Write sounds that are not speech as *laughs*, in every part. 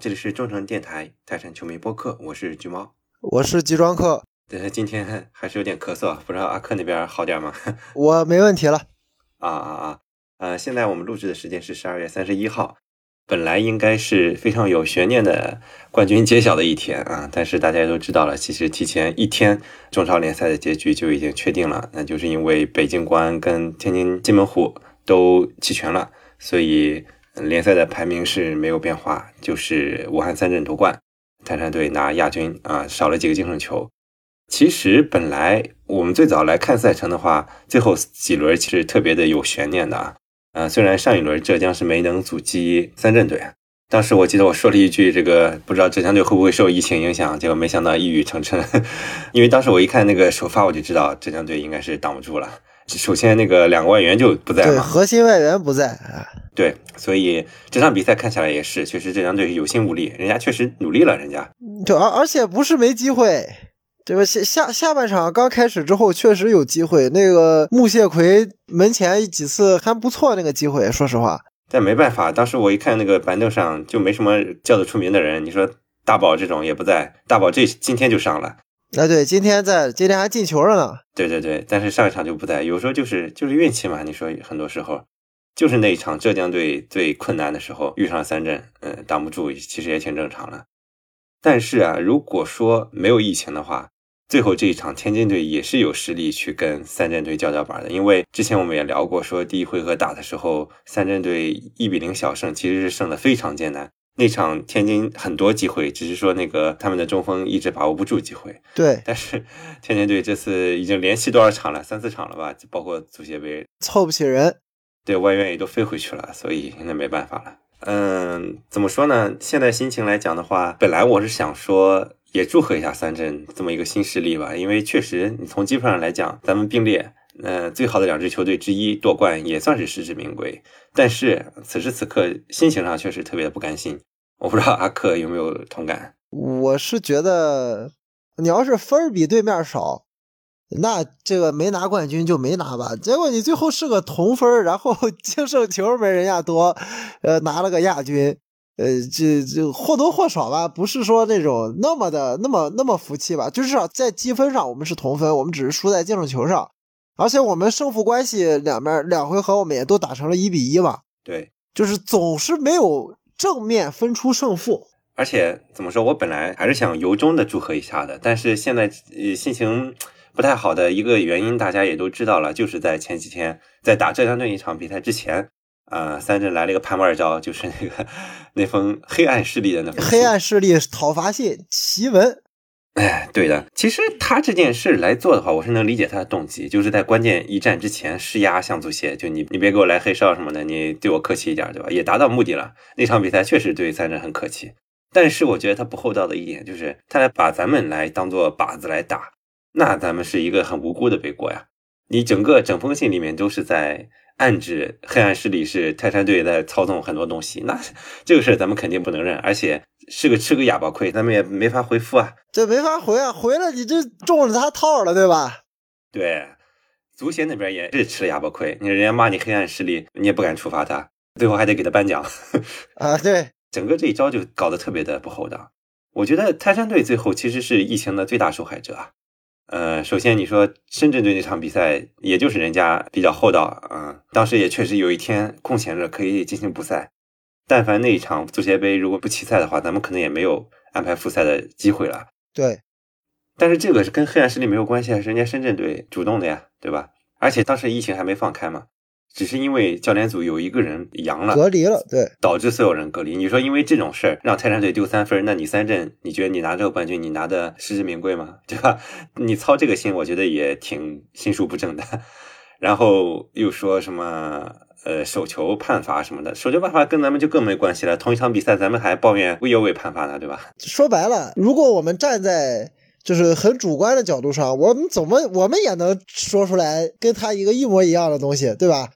这里是中诚电台泰山球迷播客，我是橘猫，我是集装客。对，今天还是有点咳嗽，不知道阿克那边好点吗？*laughs* 我没问题了。啊啊啊！呃，现在我们录制的时间是十二月三十一号，本来应该是非常有悬念的冠军揭晓的一天啊，但是大家都知道了，其实提前一天中超联赛的结局就已经确定了，那就是因为北京国安跟天津津门虎都弃权了，所以。联赛的排名是没有变化，就是武汉三镇夺冠，泰山队拿亚军啊，少了几个净胜球。其实本来我们最早来看赛程的话，最后几轮其实特别的有悬念的啊。呃，虽然上一轮浙江是没能阻击三镇队，当时我记得我说了一句，这个不知道浙江队会不会受疫情影响，结果没想到一语成谶，*laughs* 因为当时我一看那个首发，我就知道浙江队应该是挡不住了。首先，那个两个外援就不在嘛，核心外援不在啊对，所以这场比赛看起来也是，确实浙江队有心无力，人家确实努力了，人家。对而而且不是没机会，对吧？下下下半场刚开始之后，确实有机会。那个穆谢奎门前几次还不错，那个机会，说实话。但没办法，当时我一看那个板凳上就没什么叫得出名的人，你说大宝这种也不在，大宝这今天就上了。那，对，今天在，今天还进球了呢。对对对，但是上一场就不在，有时候就是就是运气嘛。你说很多时候，就是那一场浙江队最困难的时候遇上三镇，嗯，挡不住，其实也挺正常的。但是啊，如果说没有疫情的话，最后这一场天津队也是有实力去跟三镇队叫叫板的。因为之前我们也聊过，说第一回合打的时候，三镇队一比零小胜，其实是胜的非常艰难。那场天津很多机会，只是说那个他们的中锋一直把握不住机会。对，但是 *laughs* 天津队这次已经连续多少场了？三四场了吧？包括足协杯，凑不起人。对外援也都飞回去了，所以那没办法了。嗯，怎么说呢？现在心情来讲的话，本来我是想说也祝贺一下三镇这么一个新势力吧，因为确实你从基本上来讲，咱们并列，呃，最好的两支球队之一夺冠也算是实至名归。但是此时此刻心情上确实特别的不甘心。我不知道阿克有没有同感。我是觉得，你要是分比对面少，那这个没拿冠军就没拿吧。结果你最后是个同分，然后 *laughs* 净胜球没人家多，呃，拿了个亚军，呃，这这或多或少吧，不是说那种那么的那么那么服气吧。就是在积分上我们是同分，我们只是输在净胜球上，而且我们胜负关系两面两回合我们也都打成了一比一嘛。对，就是总是没有。正面分出胜负，而且怎么说，我本来还是想由衷的祝贺一下的，但是现在呃心情不太好的一个原因，大家也都知道了，就是在前几天在打浙江队一场比赛之前，呃，三镇来了一个盘二招，就是那个 *laughs* 那封黑暗势力的那封黑暗势力讨伐信奇文。哎，对的，其实他这件事来做的话，我是能理解他的动机，就是在关键一战之前施压向足协，就你你别给我来黑哨什么的，你对我客气一点，对吧？也达到目的了。那场比赛确实对三人很客气，但是我觉得他不厚道的一点就是，他来把咱们来当做靶子来打，那咱们是一个很无辜的背锅呀。你整个整封信里面都是在暗指黑暗势力是泰山队在操纵很多东西，那这个事儿咱们肯定不能认，而且。是个吃个哑巴亏，咱们也没法回复啊，这没法回啊，回了你这中了他套了，对吧？对，足协那边也是吃了哑巴亏，你人家骂你黑暗势力，你也不敢处罚他，最后还得给他颁奖 *laughs* 啊。对，*laughs* 整个这一招就搞得特别的不厚道。我觉得泰山队最后其实是疫情的最大受害者啊。呃，首先你说深圳队那场比赛，也就是人家比较厚道啊，当时也确实有一天空闲着可以进行补赛。但凡那一场足协杯如果不弃赛的话，咱们可能也没有安排复赛的机会了。对，但是这个是跟黑暗势力没有关系啊，是人家深圳队主动的呀，对吧？而且当时疫情还没放开嘛，只是因为教练组有一个人阳了，隔离了，对，导致所有人隔离。你说因为这种事儿让泰山队丢三分，那你三镇，你觉得你拿这个冠军，你拿的实至名归吗？*laughs* 对吧？你操这个心，我觉得也挺心术不正的。*laughs* 然后又说什么？呃，手球判罚什么的，手球判罚跟咱们就更没关系了。同一场比赛，咱们还抱怨未有未判罚呢，对吧？说白了，如果我们站在就是很主观的角度上，我们怎么我们也能说出来跟他一个一模一样的东西，对吧？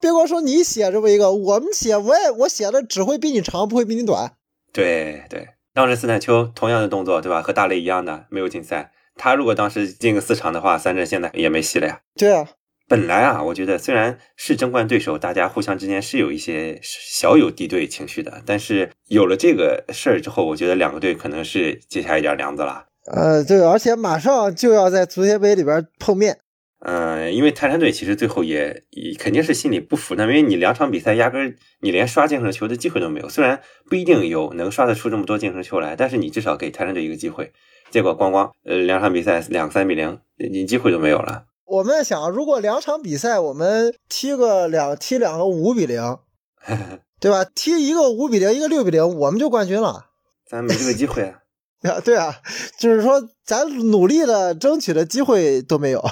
别光说你写这么一个，我们写我也我写的只会比你长，不会比你短。对对，当时斯坦丘同样的动作，对吧？和大雷一样的没有禁赛，他如果当时进个四场的话，三镇现在也没戏了呀。对啊。本来啊，我觉得虽然是争冠对手，大家互相之间是有一些小有敌对情绪的，但是有了这个事儿之后，我觉得两个队可能是结下一点梁子了。呃，对，而且马上就要在足协杯里边碰面。嗯，因为泰山队其实最后也肯定是心里不服的，因为你两场比赛压根儿你连刷净胜球的机会都没有，虽然不一定有能刷得出这么多净胜球来，但是你至少给泰山队一个机会。结果咣咣，呃，两场比赛两三比零，你机会都没有了。我们在想，如果两场比赛我们踢个两踢两个五比零，*laughs* 对吧？踢一个五比零，一个六比零，我们就冠军了。咱没这个机会啊！*laughs* 啊，对啊，就是说咱努力的争取的机会都没有。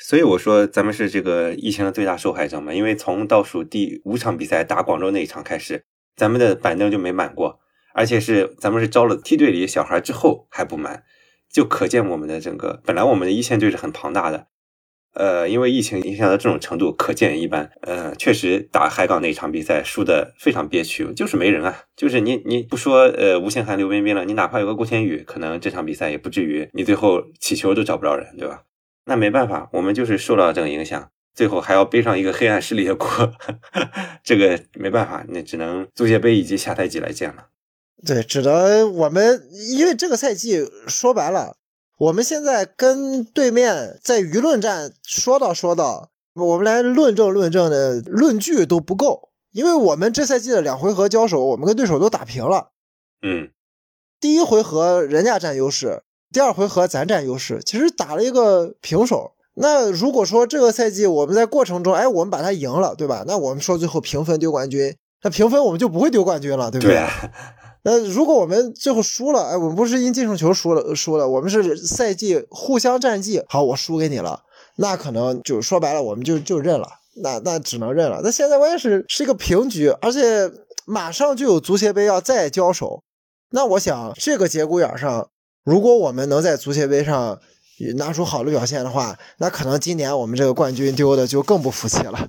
所以我说，咱们是这个疫情的最大受害者嘛。因为从倒数第五场比赛打广州那一场开始，咱们的板凳就没满过，而且是咱们是招了梯队里小孩之后还不满，就可见我们的整个本来我们的一线队是很庞大的。呃，因为疫情影响到这种程度，可见一斑。呃，确实打海港那一场比赛输的非常憋屈，就是没人啊。就是你你不说呃吴兴涵、刘彬彬了，你哪怕有个郭天宇，可能这场比赛也不至于你最后起球都找不着人，对吧？那没办法，我们就是受到这个影响，最后还要背上一个黑暗势力的锅，*laughs* 这个没办法，那只能足协杯以及下赛季来见了。对，只能我们因为这个赛季说白了。我们现在跟对面在舆论战说道说道，我们连论证论证的论据都不够，因为我们这赛季的两回合交手，我们跟对手都打平了。嗯，第一回合人家占优势，第二回合咱占优势，其实打了一个平手。那如果说这个赛季我们在过程中，哎，我们把它赢了，对吧？那我们说最后平分丢冠军，那平分我们就不会丢冠军了，对不对？*laughs* 那如果我们最后输了，哎，我们不是因净胜球输了输了，我们是赛季互相战绩好，我输给你了，那可能就说白了，我们就就认了，那那只能认了。那现在关键是是一个平局，而且马上就有足协杯要再交手，那我想这个节骨眼上，如果我们能在足协杯上。拿出好的表现的话，那可能今年我们这个冠军丢的就更不服气了。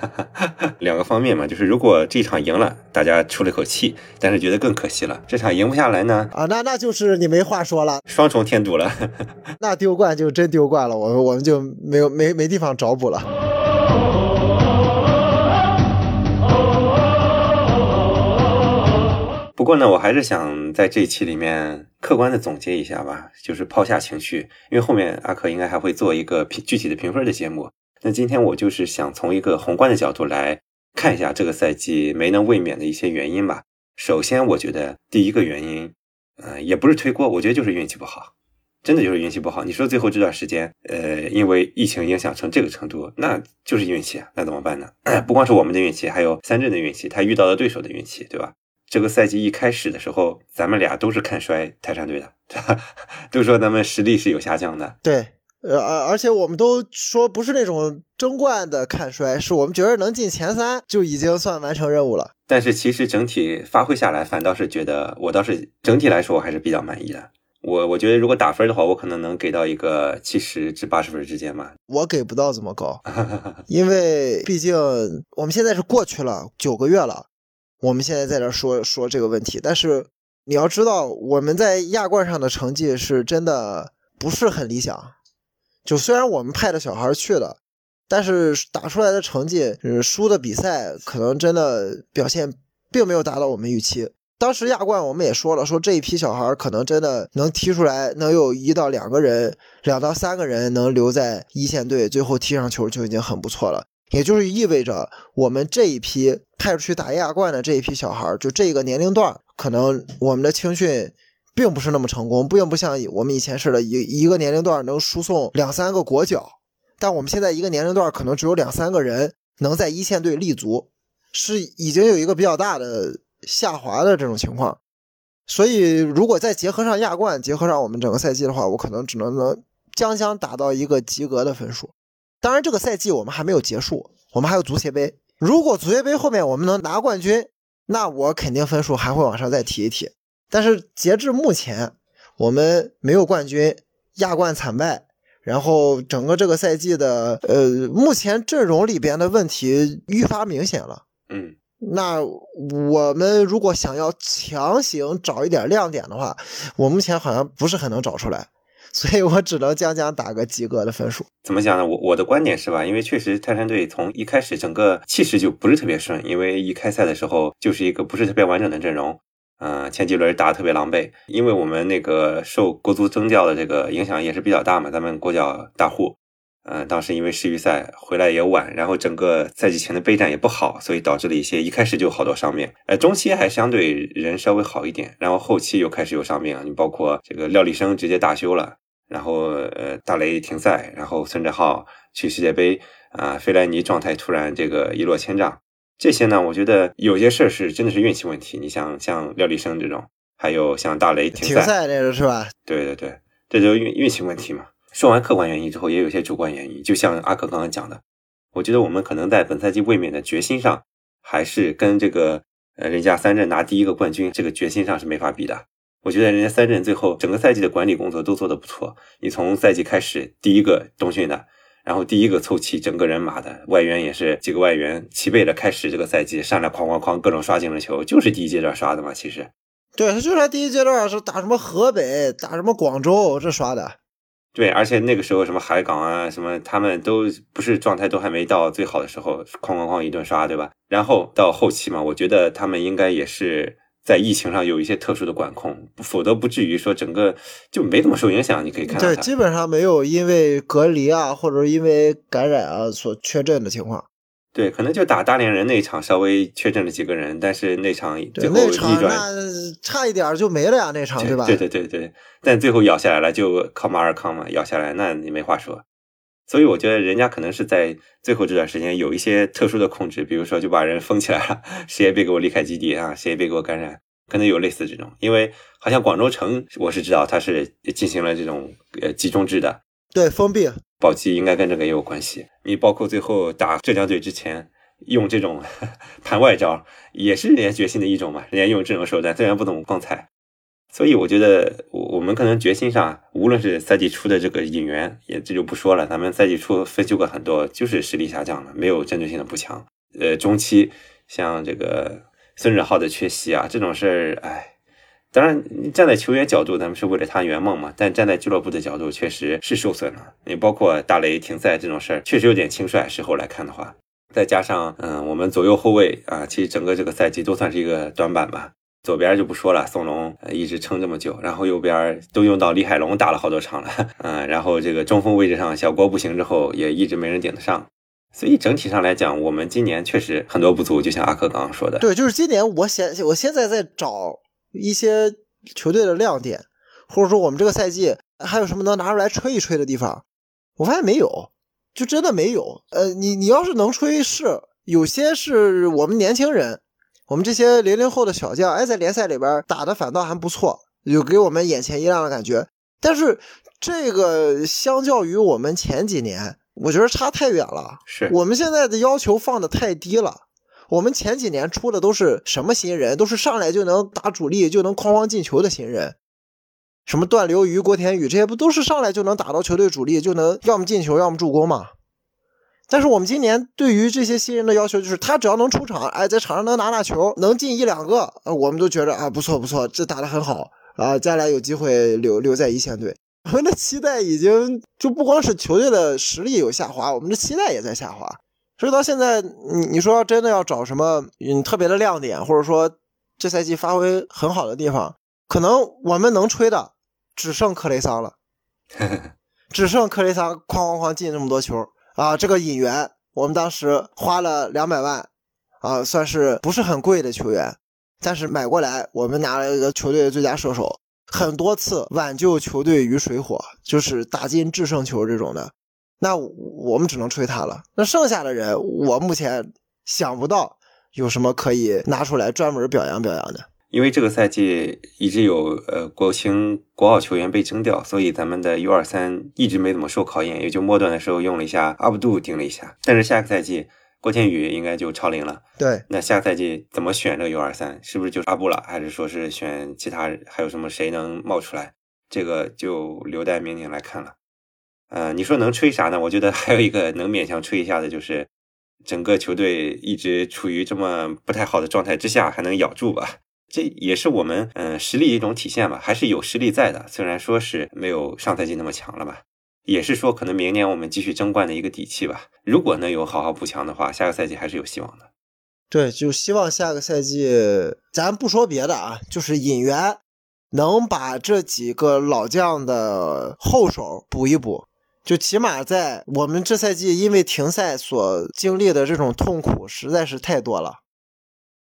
*laughs* 两个方面嘛，就是如果这场赢了，大家出了口气，但是觉得更可惜了。这场赢不下来呢？啊，那那就是你没话说了，双重添堵了。*laughs* 那丢冠就真丢冠了，我们我们就没有没没地方找补了。不过呢，我还是想在这一期里面客观的总结一下吧，就是抛下情绪，因为后面阿克应该还会做一个评具体的评分的节目。那今天我就是想从一个宏观的角度来看一下这个赛季没能卫冕的一些原因吧。首先，我觉得第一个原因，呃，也不是推锅，我觉得就是运气不好，真的就是运气不好。你说最后这段时间，呃，因为疫情影响成这个程度，那就是运气啊，那怎么办呢？*coughs* 不光是我们的运气，还有三镇的运气，他遇到的对手的运气，对吧？这个赛季一开始的时候，咱们俩都是看衰泰山队的，*laughs* 都说咱们实力是有下降的。对，呃，而且我们都说不是那种争冠的看衰，是我们觉得能进前三就已经算完成任务了。但是其实整体发挥下来，反倒是觉得我倒是整体来说我还是比较满意的。我我觉得如果打分的话，我可能能给到一个七十至八十分之间吧。我给不到这么高，*laughs* 因为毕竟我们现在是过去了九个月了。我们现在在这说说这个问题，但是你要知道，我们在亚冠上的成绩是真的不是很理想。就虽然我们派的小孩去了，但是打出来的成绩，输的比赛可能真的表现并没有达到我们预期。当时亚冠我们也说了，说这一批小孩可能真的能踢出来，能有一到两个人，两到三个人能留在一线队，最后踢上球就已经很不错了。也就是意味着，我们这一批派出去打亚冠的这一批小孩就这个年龄段可能我们的青训并不是那么成功，并不像我们以前似的，一一个年龄段能输送两三个国脚。但我们现在一个年龄段可能只有两三个人能在一线队立足，是已经有一个比较大的下滑的这种情况。所以，如果再结合上亚冠，结合上我们整个赛季的话，我可能只能能将将达到一个及格的分数。当然，这个赛季我们还没有结束，我们还有足协杯。如果足协杯后面我们能拿冠军，那我肯定分数还会往上再提一提。但是截至目前，我们没有冠军，亚冠惨败，然后整个这个赛季的呃，目前阵容里边的问题愈发明显了。嗯，那我们如果想要强行找一点亮点的话，我目前好像不是很能找出来。所以我只能将将打个及格的分数。怎么讲呢？我我的观点是吧？因为确实泰山队从一开始整个气势就不是特别顺，因为一开赛的时候就是一个不是特别完整的阵容，嗯，前几轮打得特别狼狈。因为我们那个受国足征调的这个影响也是比较大嘛，咱们国脚大户。嗯，当时因为世预赛回来也晚，然后整个赛季前的备战也不好，所以导致了一些一开始就好多伤病。呃，中期还相对人稍微好一点，然后后期又开始有伤病你包括这个廖立生直接大休了，然后呃大雷停赛，然后孙哲浩去世界杯啊，费莱尼状态突然这个一落千丈。这些呢，我觉得有些事儿是真的是运气问题。你像像廖立生这种，还有像大雷停赛这个是吧？对对对，这就运运气问题嘛。说完客观原因之后，也有一些主观原因，就像阿克刚刚讲的，我觉得我们可能在本赛季卫冕的决心上，还是跟这个呃人家三镇拿第一个冠军这个决心上是没法比的。我觉得人家三镇最后整个赛季的管理工作都做得不错，你从赛季开始第一个冬训的，然后第一个凑齐整个人马的外援也是几个外援齐备的开始这个赛季，上来哐哐哐各种刷进了球，就是第一阶段刷的嘛，其实。对他就是第一阶段是打什么河北，打什么广州这刷的。对，而且那个时候什么海港啊，什么他们都不是状态都还没到最好的时候，哐哐哐一顿刷，对吧？然后到后期嘛，我觉得他们应该也是在疫情上有一些特殊的管控，否则不至于说整个就没怎么受影响。你可以看对，基本上没有因为隔离啊，或者因为感染啊所缺阵的情况。对，可能就打大连人那场稍微缺阵了几个人，但是那场最后逆转，差一点就没了呀，那场对吧？对对对对，但最后咬下来了，就靠马尔康嘛，咬下来，那你没话说。所以我觉得人家可能是在最后这段时间有一些特殊的控制，比如说就把人封起来了，谁也别给我离开基地啊，谁也别给我感染，可能有类似这种。因为好像广州城我是知道它是进行了这种呃集中制的，对，封闭。保级应该跟这个也有关系。你包括最后打浙江队之前用这种 *laughs* 盘外招，也是人家决心的一种嘛。人家用这种手段，虽然不懂光彩。所以我觉得，我我们可能决心上，无论是赛季初的这个引援，也这就不说了。咱们赛季初分析过很多，就是实力下降了，没有针对性的补强。呃，中期像这个孙哲浩的缺席啊，这种事儿，哎。当然，站在球员角度，咱们是为了他圆梦嘛。但站在俱乐部的角度，确实是受损了。你包括大雷停赛这种事儿，确实有点轻率。事后来看的话，再加上嗯，我们左右后卫啊，其实整个这个赛季都算是一个短板吧。左边就不说了，宋龙一直撑这么久，然后右边都用到李海龙打了好多场了，*laughs* 嗯，然后这个中锋位置上小郭不行之后，也一直没人顶得上。所以整体上来讲，我们今年确实很多不足，就像阿克刚刚说的。对，就是今年我现我现在在找。一些球队的亮点，或者说我们这个赛季还有什么能拿出来吹一吹的地方，我发现没有，就真的没有。呃，你你要是能吹，是有些是我们年轻人，我们这些零零后的小将，哎，在联赛里边打的反倒还不错，有给我们眼前一亮的感觉。但是这个相较于我们前几年，我觉得差太远了。是我们现在的要求放的太低了。我们前几年出的都是什么新人？都是上来就能打主力，就能哐哐进球的新人，什么段流鱼、郭田宇这些不都是上来就能打到球队主力，就能要么进球，要么助攻吗？但是我们今年对于这些新人的要求就是，他只要能出场，哎，在场上能拿拿球，能进一两个，我们都觉得啊不错不错，这打的很好啊，将来有机会留留在一线队。我们的期待已经就不光是球队的实力有下滑，我们的期待也在下滑。所以到现在，你你说真的要找什么嗯特别的亮点，或者说这赛季发挥很好的地方，可能我们能吹的只剩克雷桑了，*laughs* 只剩克雷桑哐哐哐进那么多球啊！这个引援我们当时花了两百万啊，算是不是很贵的球员，但是买过来我们拿了一个球队的最佳射手，很多次挽救球队于水火，就是打进制胜球这种的。那我们只能吹他了。那剩下的人，我目前想不到有什么可以拿出来专门表扬表扬的。因为这个赛季一直有呃国青、国奥球员被征调，所以咱们的 U 二三一直没怎么受考验，也就末段的时候用了一下阿布杜顶了一下。但是下个赛季郭天宇应该就超龄了。对，那下个赛季怎么选这个 U 二三？是不是就是阿布了，还是说是选其他？还有什么谁能冒出来？这个就留待明年来看了。呃，你说能吹啥呢？我觉得还有一个能勉强吹一下的，就是整个球队一直处于这么不太好的状态之下，还能咬住吧？这也是我们嗯、实力一种体现吧，还是有实力在的。虽然说是没有上赛季那么强了吧，也是说可能明年我们继续争冠的一个底气吧。如果能有好好补强的话，下个赛季还是有希望的。对，就希望下个赛季，咱不说别的啊，就是引援能把这几个老将的后手补一补，就起码在我们这赛季因为停赛所经历的这种痛苦实在是太多了。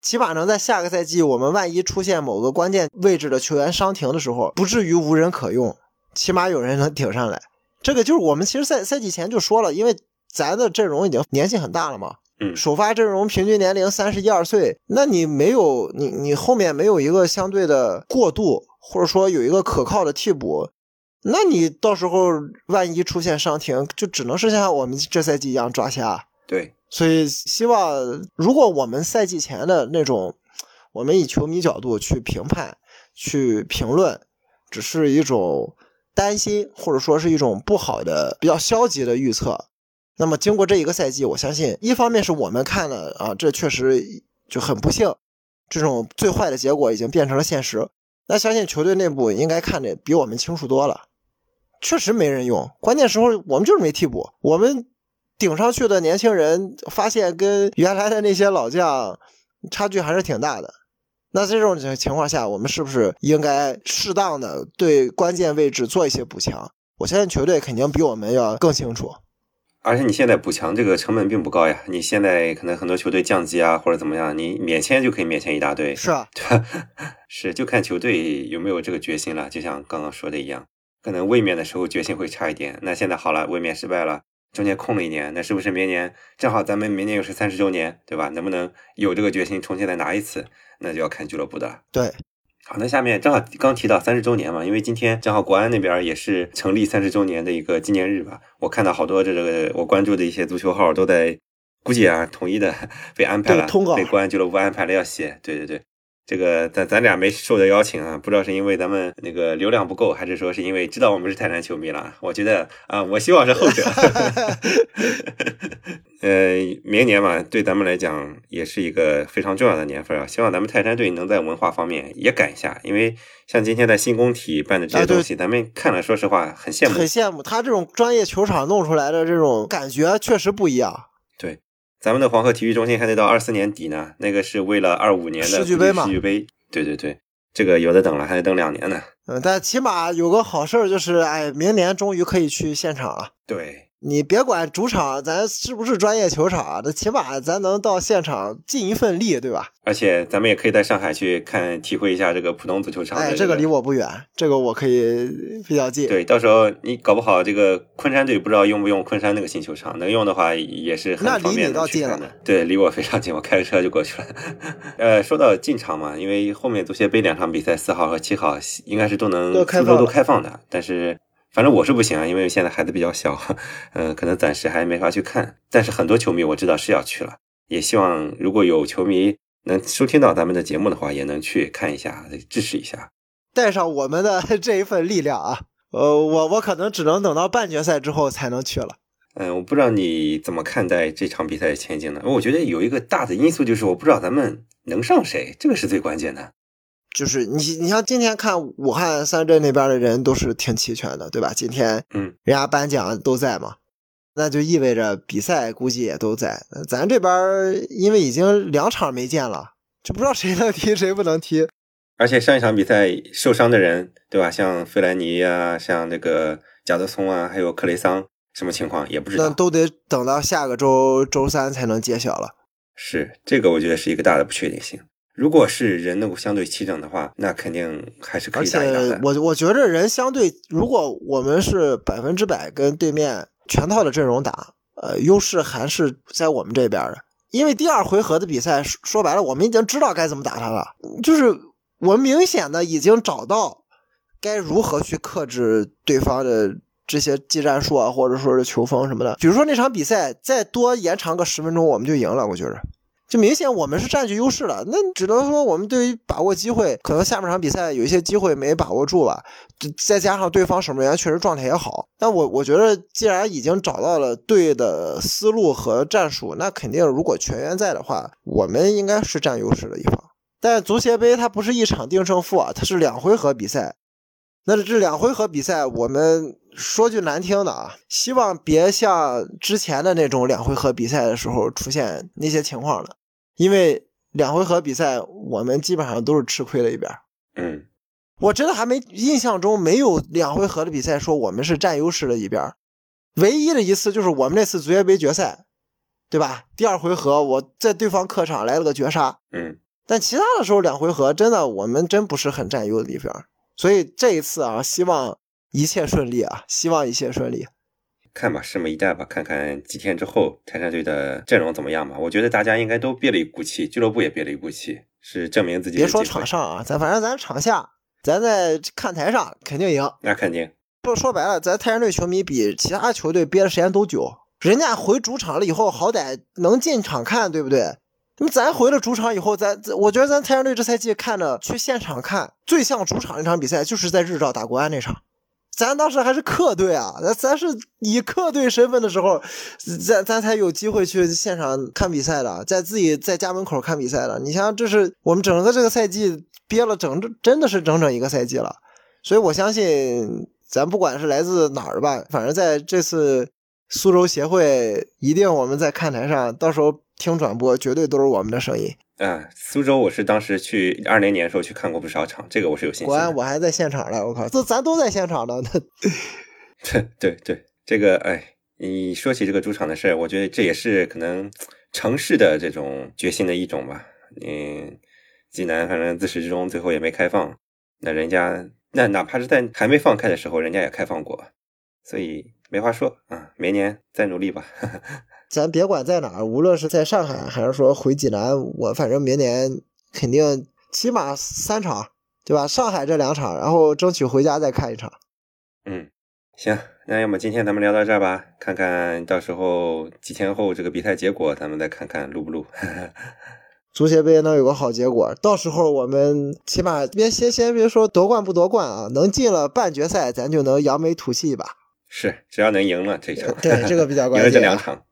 起码能在下个赛季，我们万一出现某个关键位置的球员伤停的时候，不至于无人可用，起码有人能顶上来。这个就是我们其实赛赛季前就说了，因为咱的阵容已经年纪很大了嘛，嗯，首发阵容平均年龄三十一二岁，那你没有你你后面没有一个相对的过渡，或者说有一个可靠的替补，那你到时候万一出现伤停，就只能是像我们这赛季一样抓瞎。对，所以希望，如果我们赛季前的那种，我们以球迷角度去评判、去评论，只是一种担心，或者说是一种不好的、比较消极的预测。那么经过这一个赛季，我相信，一方面是我们看了啊，这确实就很不幸，这种最坏的结果已经变成了现实。那相信球队内部应该看得比我们清楚多了，确实没人用，关键时候我们就是没替补，我们。顶上去的年轻人发现跟原来的那些老将差距还是挺大的。那这种情况下，我们是不是应该适当的对关键位置做一些补强？我相信球队肯定比我们要更清楚。而且你现在补强这个成本并不高呀，你现在可能很多球队降级啊或者怎么样，你免签就可以免签一大堆。是啊？*laughs* 是就看球队有没有这个决心了。就像刚刚说的一样，可能卫冕的时候决心会差一点。那现在好了，卫冕失败了。中间空了一年，那是不是明年正好咱们明年又是三十周年，对吧？能不能有这个决心重新再拿一次？那就要看俱乐部的了。对，好，那下面正好刚提到三十周年嘛，因为今天正好国安那边也是成立三十周年的一个纪念日吧。我看到好多这个我关注的一些足球号都在，估计啊统一的 *laughs* 被安排了，被国安俱乐部安排了要写。对对对。这个咱咱俩没受到邀请啊，不知道是因为咱们那个流量不够，还是说是因为知道我们是泰山球迷了？我觉得啊，我希望是后者。*laughs* 呃，明年嘛，对咱们来讲也是一个非常重要的年份啊。希望咱们泰山队能在文化方面也赶一下，因为像今天在新工体办的这些东西，咱们看了，说实话很羡慕，很羡慕他这种专业球场弄出来的这种感觉，确实不一样。对。咱们的黄河体育中心还得到二四年底呢，那个是为了二五年的世俱杯嘛？世俱杯，对对对，这个有的等了，还得等两年呢。嗯，但起码有个好事儿，就是哎，明年终于可以去现场了。对。你别管主场咱是不是专业球场，这起码咱能到现场尽一份力，对吧？而且咱们也可以在上海去看体会一下这个浦东足球场。哎，这个离我不远，这个我可以比较近。对，到时候你搞不好这个昆山队不知道用不用昆山那个新球场，能用的话也是很方便的去看的。对，离我非常近，我开个车就过去了。*laughs* 呃，说到进场嘛，因为后面足协杯两场比赛，四号和七号应该是都能都开放都开放的，但是。反正我是不行啊，因为现在孩子比较小，嗯，*laughs* 可能暂时还没法去看。但是很多球迷我知道是要去了，也希望如果有球迷能收听到咱们的节目的话，也能去看一下，支持一下，带上我们的 *laughs* 这一份力量啊。呃，我我可能只能等到半决赛之后才能去了。嗯，我不知道你怎么看待这场比赛的前景呢？我觉得有一个大的因素就是我不知道咱们能上谁，这个是最关键的。就是你，你像今天看武汉三镇那边的人都是挺齐全的，对吧？今天，嗯，人家颁奖都在嘛，那就意味着比赛估计也都在。咱这边因为已经两场没见了，就不知道谁能踢，谁不能踢。而且上一场比赛受伤的人，对吧？像费兰尼啊，像那个贾德松啊，还有克雷桑，什么情况也不知道。那都得等到下个周周三才能揭晓了。是这个，我觉得是一个大的不确定性。如果是人能够相对齐整的话，那肯定还是可以打一打的。我我觉着人相对，如果我们是百分之百跟对面全套的阵容打，呃，优势还是在我们这边的。因为第二回合的比赛，说白了，我们已经知道该怎么打他了，就是我们明显的已经找到该如何去克制对方的这些技战术啊，或者说是球风什么的。比如说那场比赛再多延长个十分钟，我们就赢了。我觉着。就明显我们是占据优势了，那只能说我们对于把握机会，可能下半场比赛有一些机会没把握住吧。再加上对方守门员确实状态也好，但我我觉得既然已经找到了对的思路和战术，那肯定如果全员在的话，我们应该是占优势的一方。但足协杯它不是一场定胜负啊，它是两回合比赛。那这两回合比赛，我们说句难听的啊，希望别像之前的那种两回合比赛的时候出现那些情况了，因为两回合比赛我们基本上都是吃亏的一边。嗯，我真的还没印象中没有两回合的比赛说我们是占优势的一边，唯一的一次就是我们那次足协杯决赛，对吧？第二回合我在对方客场来了个绝杀，嗯，但其他的时候两回合真的我们真不是很占优的一边。所以这一次啊，希望一切顺利啊！希望一切顺利。看吧，拭目以待吧，看看几天之后泰山队的阵容怎么样吧。我觉得大家应该都憋了一股气，俱乐部也憋了一股气，是证明自己。别说场上啊，咱反正咱场下，咱在看台上肯定赢。那肯定。不说白了，咱泰山队球迷比其他球队憋的时间都久。人家回主场了以后，好歹能进场看，对不对？那么咱回了主场以后，咱我觉得咱泰山队这赛季看着去现场看最像主场那场比赛，就是在日照打国安那场。咱当时还是客队啊，咱咱是以客队身份的时候，咱咱才有机会去现场看比赛的，在自己在家门口看比赛的。你像这是我们整个这个赛季憋了整整真的是整整一个赛季了，所以我相信咱不管是来自哪儿吧，反正在这次苏州协会，一定我们在看台上到时候。听转播绝对都是我们的声音啊！苏州我是当时去二零年的时候去看过不少场，这个我是有信心。果然我还在现场呢，我靠，这咱都在现场呢。*laughs* 对对对，这个哎，你说起这个主场的事我觉得这也是可能城市的这种决心的一种吧。嗯，济南反正自始至终最后也没开放，那人家那哪怕是在还没放开的时候，人家也开放过，所以没话说啊，明年再努力吧。*laughs* 咱别管在哪儿，无论是在上海还是说回济南，我反正明年肯定起码三场，对吧？上海这两场，然后争取回家再看一场。嗯，行，那要么今天咱们聊到这儿吧，看看到时候几天后这个比赛结果，咱们再看看录不录。*laughs* 足协杯能有个好结果，到时候我们起码别先先别说夺冠不夺冠啊，能进了半决赛，咱就能扬眉吐气一把。是，只要能赢了这场，对这个比较关键。赢了这两场。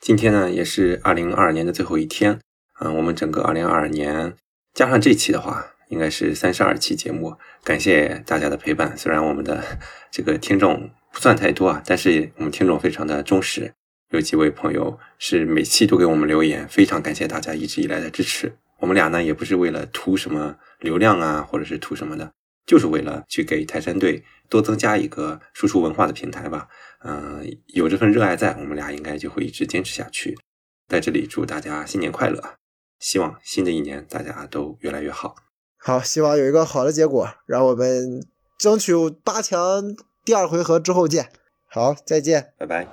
今天呢，也是二零二二年的最后一天，嗯，我们整个二零二二年加上这期的话，应该是三十二期节目。感谢大家的陪伴，虽然我们的这个听众不算太多啊，但是我们听众非常的忠实，有几位朋友是每期都给我们留言，非常感谢大家一直以来的支持。我们俩呢，也不是为了图什么流量啊，或者是图什么的，就是为了去给泰山队多增加一个输出文化的平台吧。嗯，有这份热爱在，我们俩应该就会一直坚持下去。在这里祝大家新年快乐，希望新的一年大家都越来越好。好，希望有一个好的结果，让我们争取八强第二回合之后见。好，再见，拜拜。